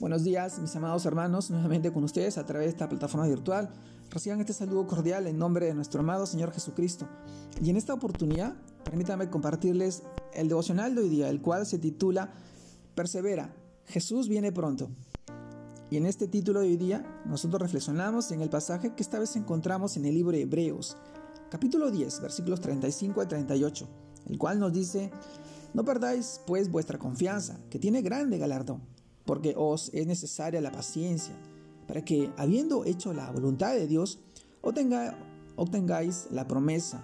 Buenos días, mis amados hermanos, nuevamente con ustedes a través de esta plataforma virtual. Reciban este saludo cordial en nombre de nuestro amado Señor Jesucristo. Y en esta oportunidad, permítanme compartirles el devocional de hoy día, el cual se titula Persevera, Jesús viene pronto. Y en este título de hoy día, nosotros reflexionamos en el pasaje que esta vez encontramos en el libro de Hebreos, capítulo 10, versículos 35 al 38, el cual nos dice, no perdáis pues vuestra confianza, que tiene grande galardón porque os es necesaria la paciencia, para que, habiendo hecho la voluntad de Dios, obtengáis la promesa,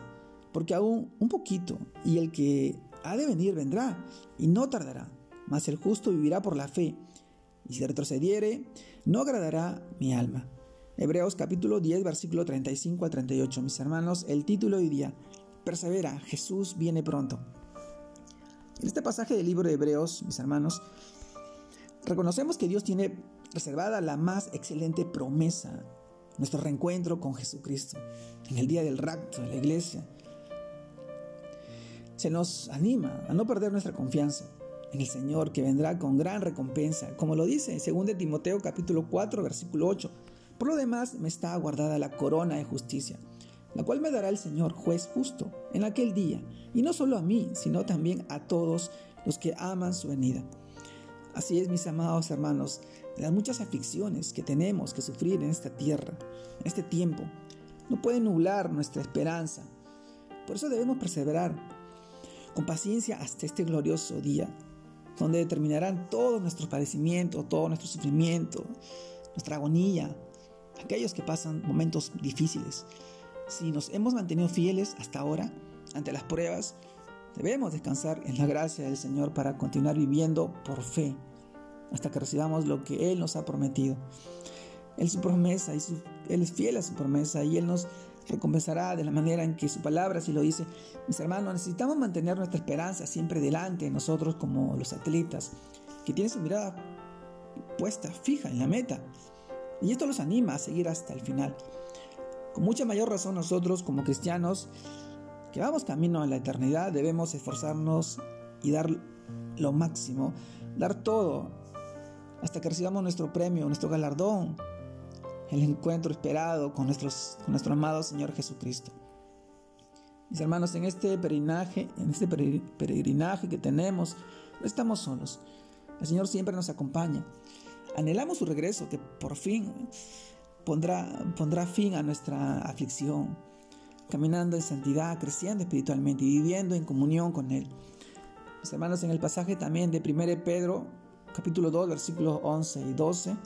porque aún un poquito, y el que ha de venir vendrá, y no tardará, mas el justo vivirá por la fe, y si retrocediere, no agradará mi alma. Hebreos capítulo 10, versículo 35 a 38. Mis hermanos, el título hoy día, Persevera, Jesús viene pronto. En este pasaje del libro de Hebreos, mis hermanos, Reconocemos que Dios tiene reservada la más excelente promesa, nuestro reencuentro con Jesucristo, en el día del rapto de la iglesia. Se nos anima a no perder nuestra confianza en el Señor que vendrá con gran recompensa, como lo dice en 2 Timoteo capítulo 4 versículo 8. Por lo demás me está guardada la corona de justicia, la cual me dará el Señor juez justo en aquel día, y no solo a mí, sino también a todos los que aman su venida. Así es, mis amados hermanos, las muchas aflicciones que tenemos que sufrir en esta tierra, en este tiempo, no pueden nublar nuestra esperanza. Por eso debemos perseverar con paciencia hasta este glorioso día, donde determinarán todo nuestro padecimiento, todo nuestro sufrimiento, nuestra agonía, aquellos que pasan momentos difíciles. Si nos hemos mantenido fieles hasta ahora ante las pruebas, debemos descansar en la gracia del Señor para continuar viviendo por fe hasta que recibamos lo que Él nos ha prometido. Él su promesa y Él es fiel a su promesa y Él nos recompensará de la manera en que su palabra si lo dice. Mis hermanos, necesitamos mantener nuestra esperanza siempre delante de nosotros como los atletas que tienen su mirada puesta fija en la meta. Y esto los anima a seguir hasta el final. Con mucha mayor razón nosotros como cristianos que vamos camino a la eternidad debemos esforzarnos y dar lo máximo, dar todo hasta que recibamos nuestro premio, nuestro galardón, el encuentro esperado con, nuestros, con nuestro amado Señor Jesucristo. Mis hermanos, en este peregrinaje, en este peregrinaje que tenemos, no estamos solos. El Señor siempre nos acompaña. Anhelamos su regreso, que por fin pondrá, pondrá fin a nuestra aflicción, caminando en santidad, creciendo espiritualmente y viviendo en comunión con Él. Mis hermanos, en el pasaje también de 1 Pedro capítulo 2, versículos 11 y 12,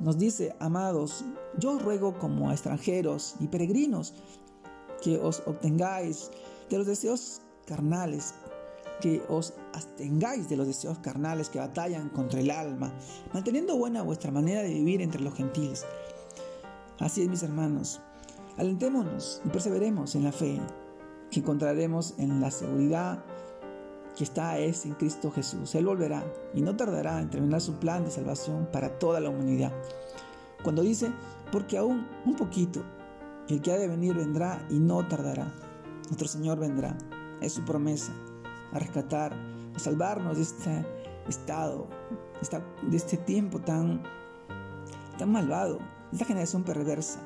nos dice, amados, yo ruego como a extranjeros y peregrinos que os obtengáis de los deseos carnales, que os abstengáis de los deseos carnales que batallan contra el alma, manteniendo buena vuestra manera de vivir entre los gentiles. Así es, mis hermanos, alentémonos y perseveremos en la fe que encontraremos en la seguridad que está es en Cristo Jesús. Él volverá y no tardará en terminar su plan de salvación para toda la humanidad. Cuando dice, porque aún un poquito, el que ha de venir vendrá y no tardará. Nuestro Señor vendrá. Es su promesa a rescatar, a salvarnos de este estado, de este tiempo tan, tan malvado, esta generación perversa.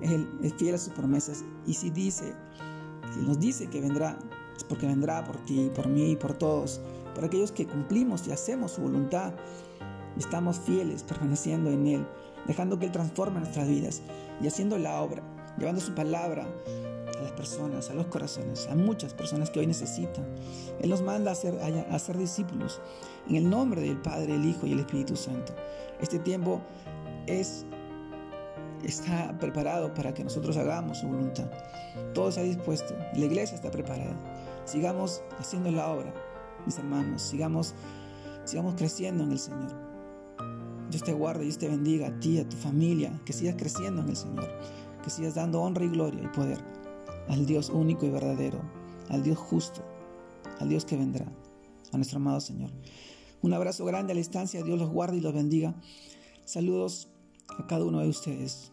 Él es fiel a sus promesas y si dice, si nos dice que vendrá, porque vendrá por ti, por mí, por todos, por aquellos que cumplimos y hacemos su voluntad y estamos fieles, permaneciendo en Él, dejando que Él transforme nuestras vidas y haciendo la obra, llevando su palabra a las personas, a los corazones, a muchas personas que hoy necesitan. Él nos manda a ser, discípulos en el nombre del Padre, el Hijo y el Espíritu Santo. Este tiempo es está preparado para que nosotros hagamos su voluntad. Todo está dispuesto, la iglesia está preparada. Sigamos haciendo la obra, mis hermanos, sigamos, sigamos creciendo en el Señor. Dios te guarde, Dios te bendiga a ti, a tu familia, que sigas creciendo en el Señor, que sigas dando honra y gloria y poder al Dios único y verdadero, al Dios justo, al Dios que vendrá, a nuestro amado Señor. Un abrazo grande a la distancia, Dios los guarde y los bendiga. Saludos a cada uno de ustedes.